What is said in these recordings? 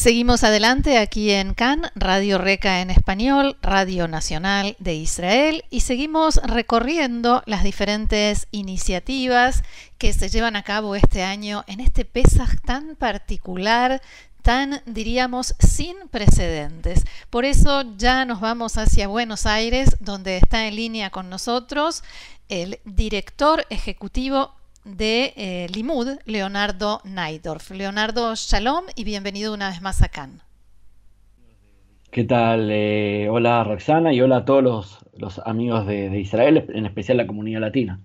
Seguimos adelante aquí en CAN, Radio Reca en español, Radio Nacional de Israel, y seguimos recorriendo las diferentes iniciativas que se llevan a cabo este año en este Pesaj tan particular tan, diríamos, sin precedentes. Por eso ya nos vamos hacia Buenos Aires, donde está en línea con nosotros el director ejecutivo de eh, Limud, Leonardo Naidorf. Leonardo, shalom y bienvenido una vez más a Cannes. ¿Qué tal? Eh, hola Roxana y hola a todos los, amigos de, Israel, en especial la comunidad latina.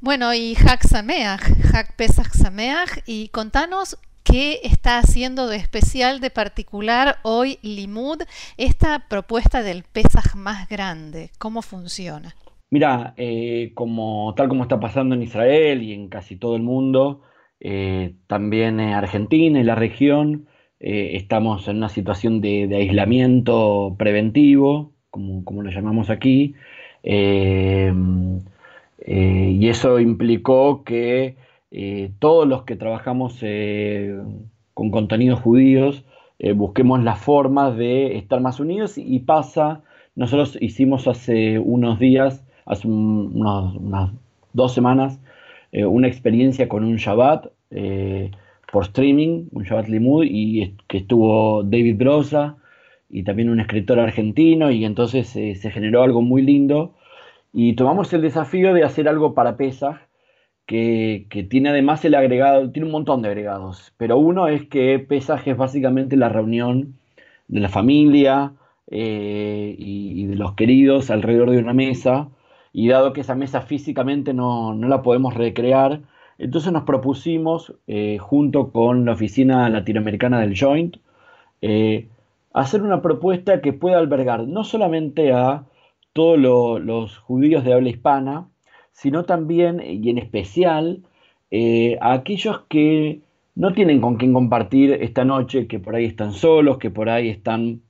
Bueno, y Hak Sameach, Hak Pesach Sameach, y contanos ¿Qué está haciendo de especial, de particular hoy Limud, esta propuesta del Pesaj más grande? ¿Cómo funciona? Mira, eh, como, tal como está pasando en Israel y en casi todo el mundo, eh, también en Argentina y la región, eh, estamos en una situación de, aislamiento preventivo, como, como, lo llamamos aquí, y eso implicó que eh, todos los que trabajamos eh, con contenidos judíos eh, busquemos la forma de estar más unidos y pasa, nosotros hicimos hace unos días, hace unas dos semanas, una experiencia con un Shabbat por streaming, un Shabbat Limud, y que estuvo David Brosa y también un escritor argentino, y entonces se generó algo muy lindo. Y tomamos el desafío de hacer algo para Pesach, que, tiene además el agregado, tiene un montón de agregados, pero uno es que Pesaje es básicamente la reunión de la familia eh, y, de los queridos alrededor de una mesa, y dado que esa mesa físicamente no, la podemos recrear, entonces nos propusimos, eh, junto con la oficina latinoamericana del Joint, eh, hacer una propuesta que pueda albergar no solamente a todos los judíos de habla hispana, sino también y en especial eh, a aquellos que no tienen con quién compartir esta noche, que por ahí están solos, que por ahí están,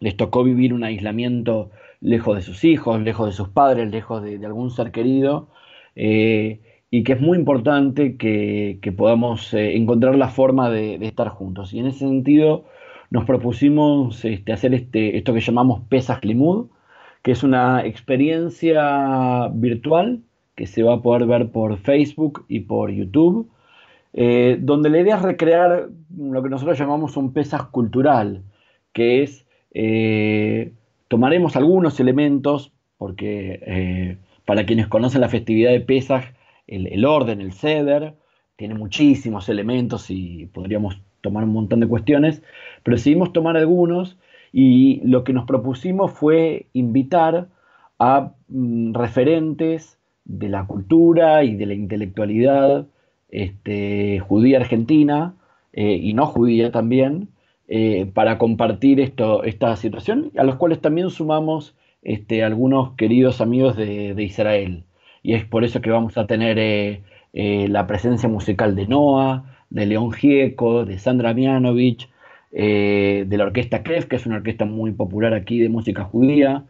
les tocó vivir un aislamiento lejos de sus hijos, lejos de sus padres, lejos de, algún ser querido, eh, y que es muy importante que, podamos eh, encontrar la forma de, estar juntos. Y en ese sentido nos propusimos este, hacer este, esto que llamamos Pesas Limud, que es una experiencia virtual que se va a poder ver por Facebook y por YouTube, eh, donde la idea es recrear lo que nosotros llamamos un Pesaj cultural, que es, tomaremos algunos elementos, porque eh, para quienes conocen la festividad de Pesaj, el, orden, el ceder, tiene muchísimos elementos y podríamos tomar un montón de cuestiones, pero decidimos tomar algunos y lo que nos propusimos fue invitar a mm, referentes de la cultura y de la intelectualidad este, judía argentina eh, y no judía también, eh, para compartir esta situación, a los cuales también sumamos este, algunos queridos amigos de, Israel. Y es por eso que vamos a tener eh, la presencia musical de Noah, de León Gieco, de Sandra Mianovich, de la orquesta Kref, que es una orquesta muy popular aquí de música judía,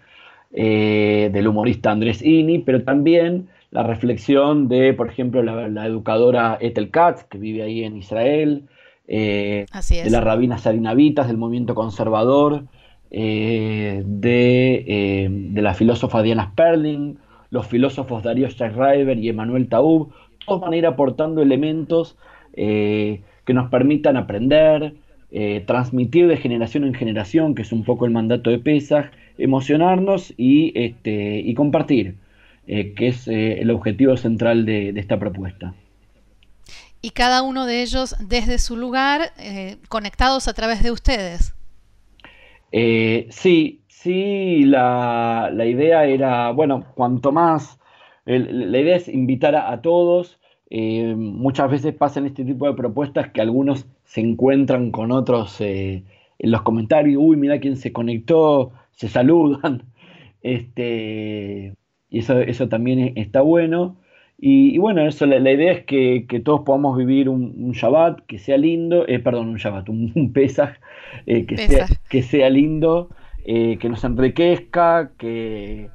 eh, del humorista Andrés Ini, pero también la reflexión de, por ejemplo, la, educadora Ethel Katz, que vive ahí en Israel, eh, de la rabina Sarina Vitas, del movimiento conservador, eh, de, la filósofa Diana Sperling, los filósofos Darío Schreiber y Emanuel Taub, todos van a ir aportando elementos que nos permitan aprender, transmitir de generación en generación, que es un poco el mandato de Pesach, emocionarnos y, este, y compartir, eh, que es eh, el objetivo central de, esta propuesta. Y cada uno de ellos desde su lugar, eh, conectados a través de ustedes. sí, sí, la, idea era, bueno, cuanto más, la idea es invitar a, todos. muchas veces pasan este tipo de propuestas que algunos se encuentran con otros en los comentarios, uy, mira quién se conectó, se saludan. Este, y eso, eso también está bueno. Y, bueno, eso, la, idea es que, todos podamos vivir un, Shabbat que sea lindo, eh, perdón, un Shabbat, un, Pesaj eh, que, Sea, que sea lindo, eh, que nos enriquezca, que,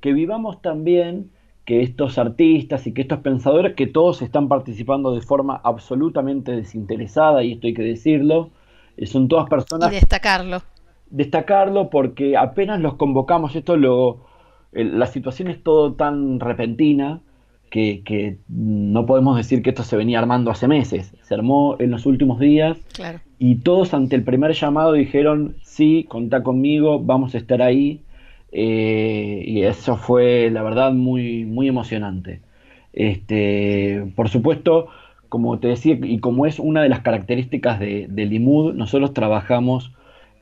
que vivamos también que estos artistas y que estos pensadores, que todos están participando de forma absolutamente desinteresada, y esto hay que decirlo, eh, son todas personas... Y destacarlo. Destacarlo porque apenas los convocamos, esto lo... La situación es todo tan repentina que, que, no podemos decir que esto se venía armando hace meses, se armó en los últimos días claro. y todos ante el primer llamado dijeron, sí, contá conmigo, vamos a estar ahí. Eh, y eso fue, la verdad, muy, muy emocionante. Este, por supuesto, como te decía, y como es una de las características de, del Limud, nosotros trabajamos,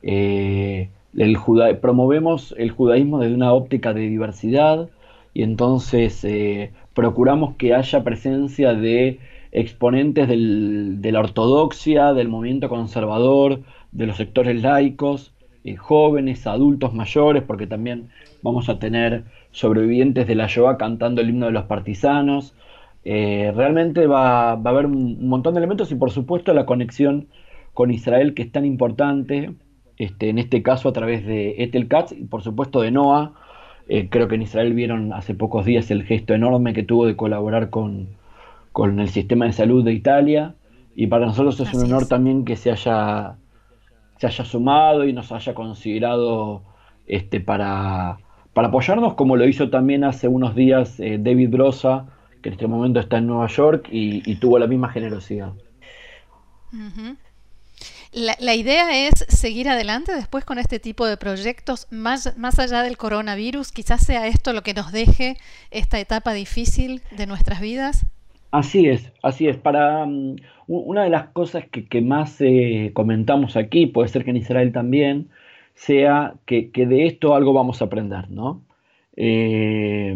eh, el promovemos el judaísmo desde una óptica de diversidad y entonces eh, procuramos que haya presencia de exponentes del, de la ortodoxia, del movimiento conservador, de los sectores laicos, eh, jóvenes, adultos mayores, porque también vamos a tener sobrevivientes de la Shoah cantando el himno de los partisanos. Eh, realmente va, a haber un montón de elementos y por supuesto la conexión con Israel que es tan importante, este, en este caso a través de Ethel Katz y por supuesto de Noah. Eh, creo que en Israel vieron hace pocos días el gesto enorme que tuvo de colaborar con, con el sistema de salud de Italia y para nosotros es Así un honor es. también que se haya se haya sumado y nos haya considerado este, para, para apoyarnos, como lo hizo también hace unos días eh, David Brosa, que en este momento está en Nueva York y, y tuvo la misma generosidad. Uh -huh. La, idea es seguir adelante después con este tipo de proyectos, más, más allá del coronavirus, quizás sea esto lo que nos deje esta etapa difícil de nuestras vidas. Así es, así es. Para um, una de las cosas que, más eh, comentamos aquí, puede ser que en Israel también, sea que, de esto algo vamos a aprender, ¿no? Eh,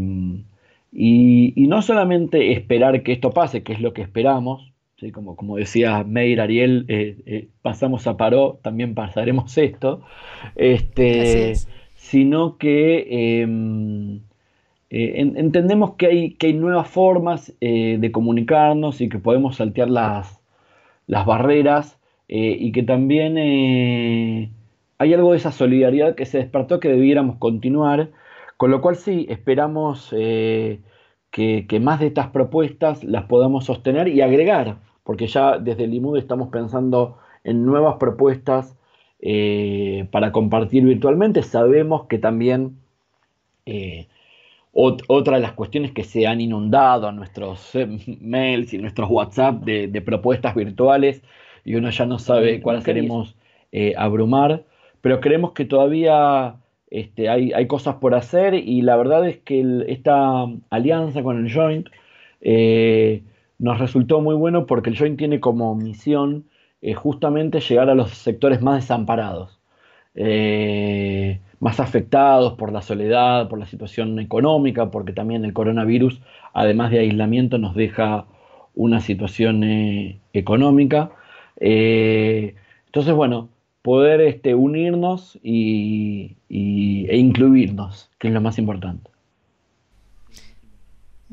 y, no solamente esperar que esto pase, que es lo que esperamos, ¿sí? como, como decía Meir Ariel, eh, eh pasamos a Paró, también pasaremos esto, este, sino que em, eh, en, entendemos que hay, que hay nuevas formas de comunicarnos y que podemos saltear las, las barreras y que también hay algo de esa solidaridad que se despertó que debiéramos continuar, con lo cual sí, esperamos que, que, más de estas propuestas las podamos sostener y agregar, porque ya desde el IMUD estamos pensando en nuevas propuestas para compartir virtualmente, sabemos que también otra de las cuestiones que se han inundado a nuestros eh, mails y nuestros WhatsApp de, de, propuestas virtuales y uno ya no sabe cuáles queremos eh, abrumar, pero creemos que todavía este, hay, hay, cosas por hacer y la verdad es que el, esta alianza con el Joint eh, nos resultó muy bueno porque el Joint tiene como misión eh, justamente llegar a los sectores más desamparados. Eh, más afectados por la soledad, por la situación económica, porque también el coronavirus, además de aislamiento, nos deja una situación eh, económica. Entonces, bueno, poder este, unirnos e incluirnos, que es lo más importante.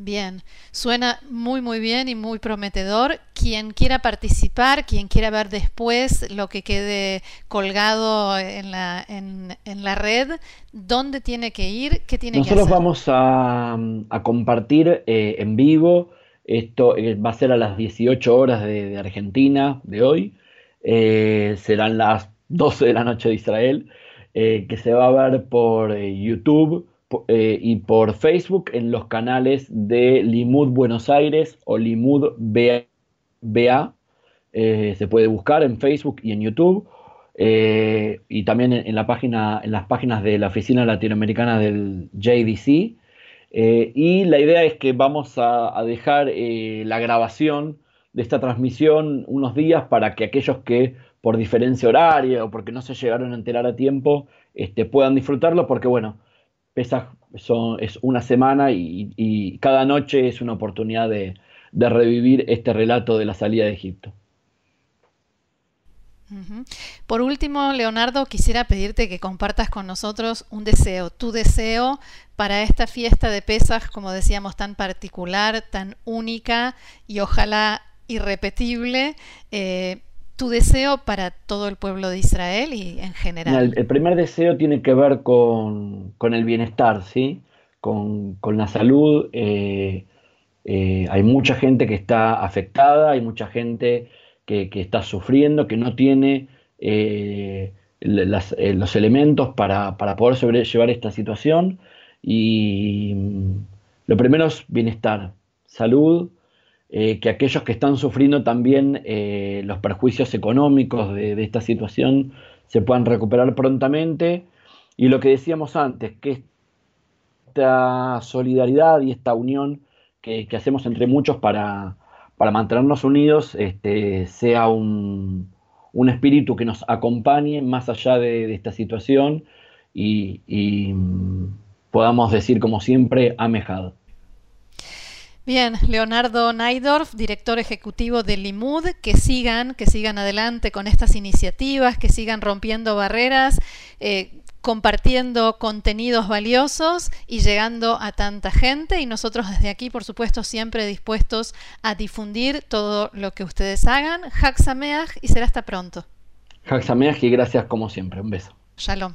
Bien, suena muy muy bien y muy prometedor. Quien quiera participar, quien quiera ver después lo que quede colgado en la, en, en la red, ¿dónde tiene que ir? ¿Qué tiene Nosotros que hacer? vamos a, a compartir eh, en vivo, esto eh, va a ser a las 18 horas de, de Argentina de hoy, eh, serán las 12 de la noche de Israel, eh, que se va a ver por eh, YouTube eh, y por Facebook en los canales de Limud Buenos Aires o Limud BA. Eh, se puede buscar en Facebook y en YouTube. Eh, y también en, la página, en las páginas de la Oficina Latinoamericana del JDC. Y la idea es que vamos a, dejar la grabación de esta transmisión unos días para que aquellos que por diferencia horaria o porque no se llegaron a enterar a tiempo este, puedan disfrutarlo, porque bueno, Pesaj son, es una semana y, cada noche es una oportunidad de, revivir este relato de la salida de Egipto. Por último, Leonardo, quisiera pedirte que compartas con nosotros un deseo, tu deseo para esta fiesta de Pesaj, como decíamos, tan particular, tan única y ojalá irrepetible. Eh, tu deseo para todo el pueblo de Israel y en general. El, primer deseo tiene que ver con, el bienestar, ¿sí? Con, la salud. Eh, eh, hay mucha gente que está afectada, hay mucha gente que, está sufriendo, que no tiene eh, los elementos para, para poder sobrellevar esta situación. Y mm, lo primero es bienestar, salud, eh, que aquellos que están sufriendo también eh, los perjuicios económicos de, esta situación se puedan recuperar prontamente. Y lo que decíamos antes, que esta solidaridad y esta unión que, hacemos entre muchos para, mantenernos unidos este, sea un, espíritu que nos acompañe más allá de, esta situación y, y, mm, podamos decir como siempre, amejado. Bien, Leonardo Naidorf, director ejecutivo de Limud, que sigan, que sigan adelante con estas iniciativas, que sigan rompiendo barreras, eh, compartiendo contenidos valiosos y llegando a tanta gente. Y nosotros desde aquí, por supuesto, siempre dispuestos a difundir todo lo que ustedes hagan. Sameach y será hasta pronto. Sameach y gracias como siempre. Un beso. Shalom.